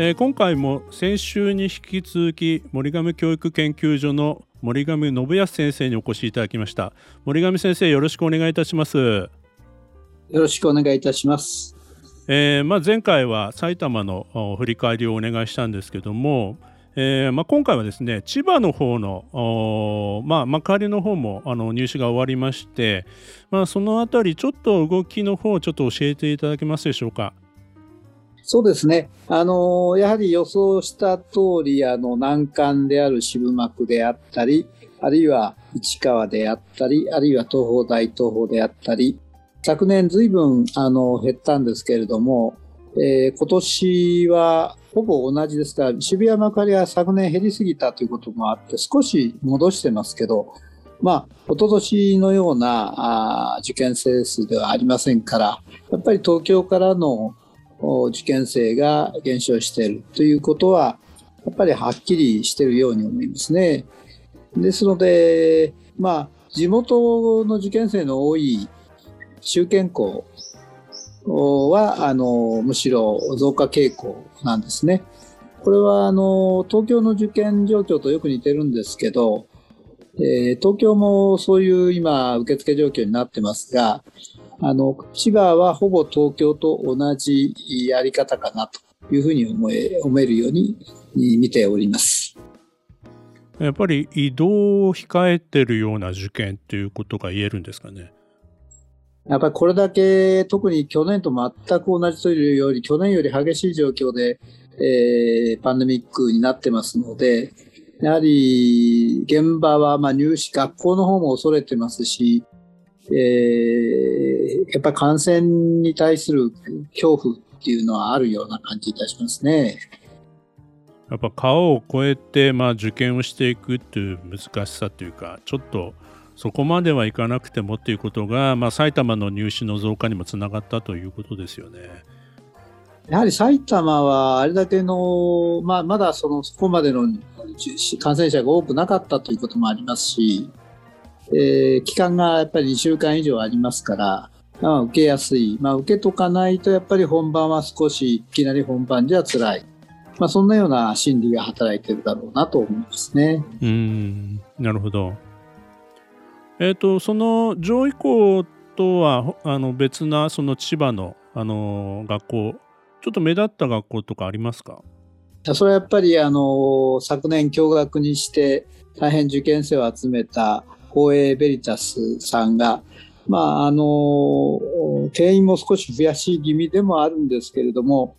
えー、今回も先週に引き続き森上教育研究所の森上信康先生にお越しいただきました。森上先生よろしくお願いいたします。よろしくお願いいたします。えーまあ、前回は埼玉の振り返りをお願いしたんですけども、えーまあ、今回はですね千葉の方の、まあ、幕張の方もあの入試が終わりまして、まあ、そのあたりちょっと動きの方ちょっと教えていただけますでしょうか。そうですね。あのやはり予想した通り、あの、難関である渋幕であったり、あるいは市川であったり、あるいは東邦大東邦であったり、昨年ずいぶんあの減ったんですけれども、えー、今年はほぼ同じですから、渋谷幕張は昨年減りすぎたということもあって、少し戻してますけど、まあ、一昨年のようなあ受験生数ではありませんから、やっぱり東京からの受験生が減少しているということは、やっぱりはっきりしているように思いますね。ですので、まあ、地元の受験生の多い中堅校はあのむしろ増加傾向なんですね。これはあの東京の受験状況とよく似てるんですけど、えー、東京もそういう今受付状況になってますが、あの千葉はほぼ東京と同じやり方かなというふうに思え思えるように見ております。やっぱり移動を控えてるような受験っていうことが言えるんですかね？やっぱりこれだけ特に去年と全く同じというより去年より激しい状況で、えー、パンデミックになってますのでやはり現場はまあ入試学校の方も恐れてますし、えー、やっぱり感染に対する恐怖っていうのはあるような感じいたしますね。やっぱ川を越えて、まあ、受験をしていくっていう難しさというかちょっとそこまではいかなくてもっていうことが、まあ、埼玉の入試の増加にもつながったということですよね。やはり埼玉はあれだけの、まあ、まだそのそこまでの感染者が多くなかったということもありますし、えー、期間がやっぱり2週間以上ありますから、まあ、受けやすい、まあ、受けとかないとやっぱり本番は少しいきなり本番じゃ辛い、まあ、そんなような心理が働いてるだろうなと思いますね。うんなるほど。えっ、ー、と、その上位校とはあの別なその千葉の、あの学校、ちょっと目立った学校とかありますか？それはやっぱりあの昨年共学にして大変受験生を集めた宝永ベリタスさんが、まあ、あの定員も少し増やし気味でもあるんですけれども、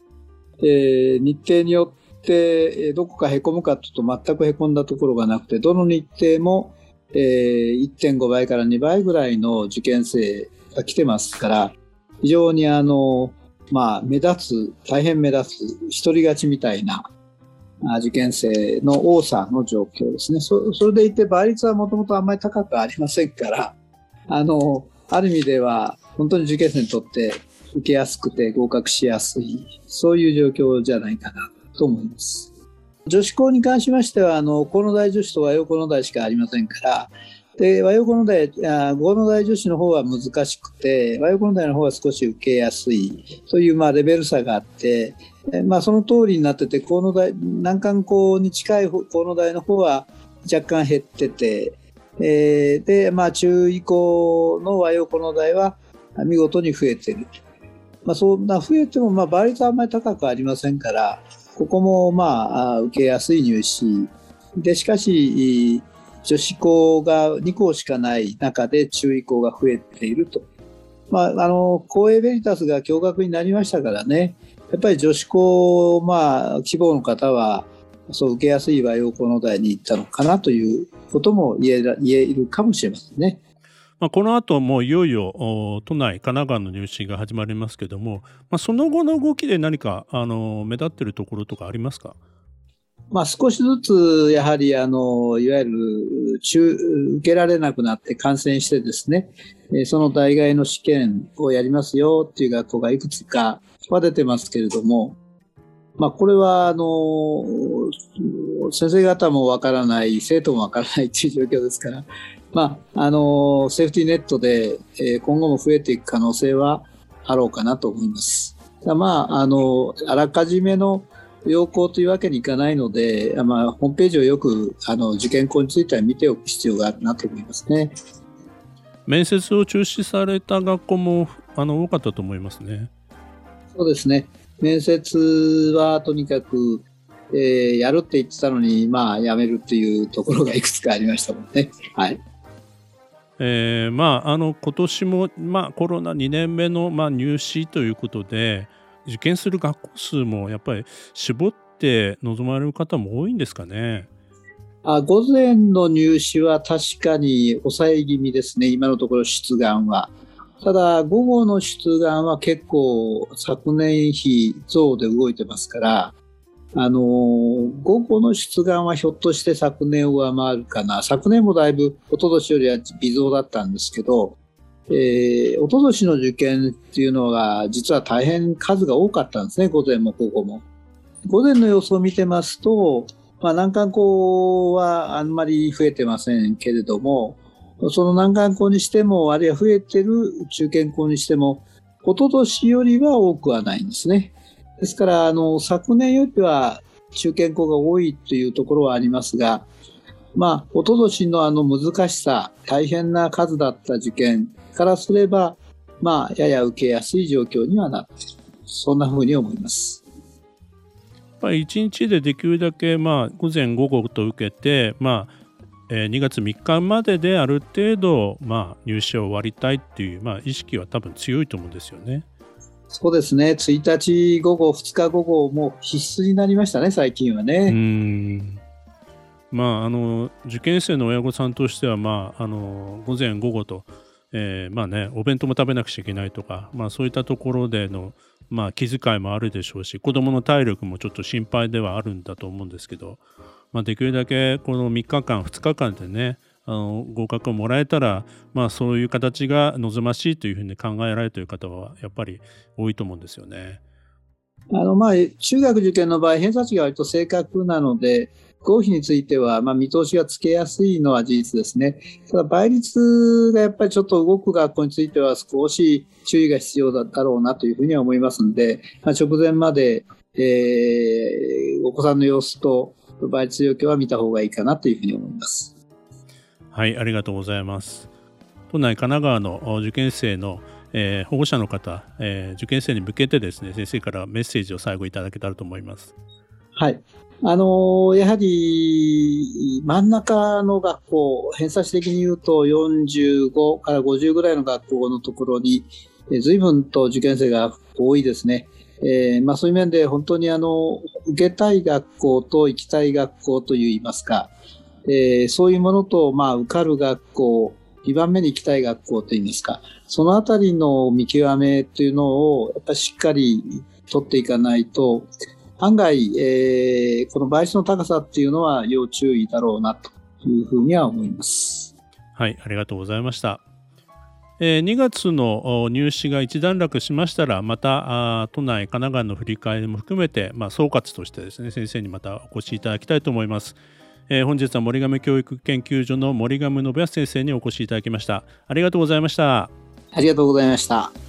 えー、日程によってどこかへこむかというと全くへこんだところがなくてどの日程もえー、1.5倍から2倍ぐらいの受験生が来てますから、非常にあの、まあ、目立つ、大変目立つ、一人勝ちみたいな受験生の多さの状況ですね。そそれでいて倍率はもともとあんまり高くありませんから、あの、ある意味では本当に受験生にとって受けやすくて合格しやすい、そういう状況じゃないかなと思います。女子校に関しましては、あの河野大女子と和洋河野大しかありませんから、で和洋河野大、河野大女子の方は難しくて、和洋河野大の方は少し受けやすいというまあレベル差があって、まあ、その通りになってて、河野大難関校に近い河野大の方は若干減ってて、えー、で、まあ、中以降の和洋河野大は見事に増えてる。まあ、そんな増えても、まあ、倍率はあんまり高くありませんから、ここもまあ受けやすい入試でしかし女子校が2校しかない中で中位校が増えていると、まあ、あの公営ベリタスが共学になりましたからね。やっぱり女子校、まあ、希望の方はそう受けやすい和洋校の代に行ったのかなということも言え言えるかもしれませんね。まあ、この後もいよいよ都内、神奈川の入試が始まりますけども、まあ、その後の動きで何かあの目立っているところとかありますか？まあ、少しずつやはりあのいわゆる中受けられなくなって感染してですね、その代替の試験をやりますよっていう学校がいくつかは出てますけれども、まあ、これはあの先生方もわからない生徒もわからないという状況ですから、まあ、あのセーフティーネットで今後も増えていく可能性はあろうかなと思います。まあ、あのあらかじめの要項というわけにいかないので、まあ、ホームページをよくあの受験校については見ておく必要があるなと思いますね。面接を中止された学校もあの多かったと思いますね。そうですね。面接はとにかく、えー、やるって言ってたのに、まあ、やめるっていうところがいくつかありましたもんね。はい。えー、まあ、あの今年も、まあ、コロナ2年目の、まあ、入試ということで、受験する学校数もやっぱり絞って望まれる方も多いんですかね。あ午前の入試は確かに抑え気味ですね、今のところ出願は。ただ、午後の出願は結構昨年比増で動いてますから、あの午後の出願はひょっとして昨年を上回るかな。昨年もだいぶ一昨年よりは微増だったんですけど、えー、一昨年の受験っていうのが実は大変数が多かったんですね、午前も午後も。午前の様子を見てますと、まあ、難関校はあんまり増えてませんけれども、その難関校にしても、あるいは増えてる中堅校にしても、一昨年よりは多くはないんですね。ですから、あの、昨年よりは中堅校が多いというところはありますが、まあ、一昨年のあの難しさ、大変な数だった受験からすれば、まあ、やや受けやすい状況にはなっている。そんなふうに思います。まあ、1日でできるだけ、まあ、午前午後と受けて、まあえー、2月3日までである程度、まあ、入試を終わりたいっていう、まあ、意識は多分強いと思うんですよね。そうですね、1日午後、2日午後、もう必須になりましたね、最近はね。うんまあ、あの受験生の親御さんとしては、まあ、あの午前午後と、えー、まあね、お弁当も食べなくちゃいけないとか、まあ、そういったところでの、まあ、気遣いもあるでしょうし子どもの体力もちょっと心配ではあるんだと思うんですけど、まあ、できるだけこの3日間2日間でねあの合格をもらえたら、まあ、そういう形が望ましいというふうに考えられている方はやっぱり多いと思うんですよね。あのまあ中学受験の場合偏差値が割と正確なので合否については、まあ、見通しがつけやすいのは事実ですね。ただ、倍率がやっぱりちょっと動く学校については少し注意が必要だろうなというふうには思いますので、まあ、直前まで、えー、お子さんの様子と倍率状況は見た方がいいかなというふうに思います。はい、ありがとうございます。都内神奈川の受験生のえー、保護者の方、えー、受験生に向けてですね先生からメッセージを最後いただけたらと思います。はい。あのやはり真ん中の学校、偏差値的に言うと45から50ぐらいの学校のところに、随分と受験生が多いですね。えー、まあ、そういう面で本当にあの受けたい学校と行きたい学校といいますか、えー、そういうものと、まあ、受かる学校、2番目に行きたい学校といいますか、そのあたりの見極めというのをやっぱりしっかり取っていかないと、案外、えー、この倍率の高さっていうのは要注意だろうなというふうには思います。はい、ありがとうございました。えー、2月の入試が一段落しましたら、またあ都内、神奈川の振り返りも含めて、まあ、総括としてですね、先生にまたお越しいただきたいと思います。えー、本日は森亀教育研究所の森亀信康先生にお越しいただきました。ありがとうございました。ありがとうございました。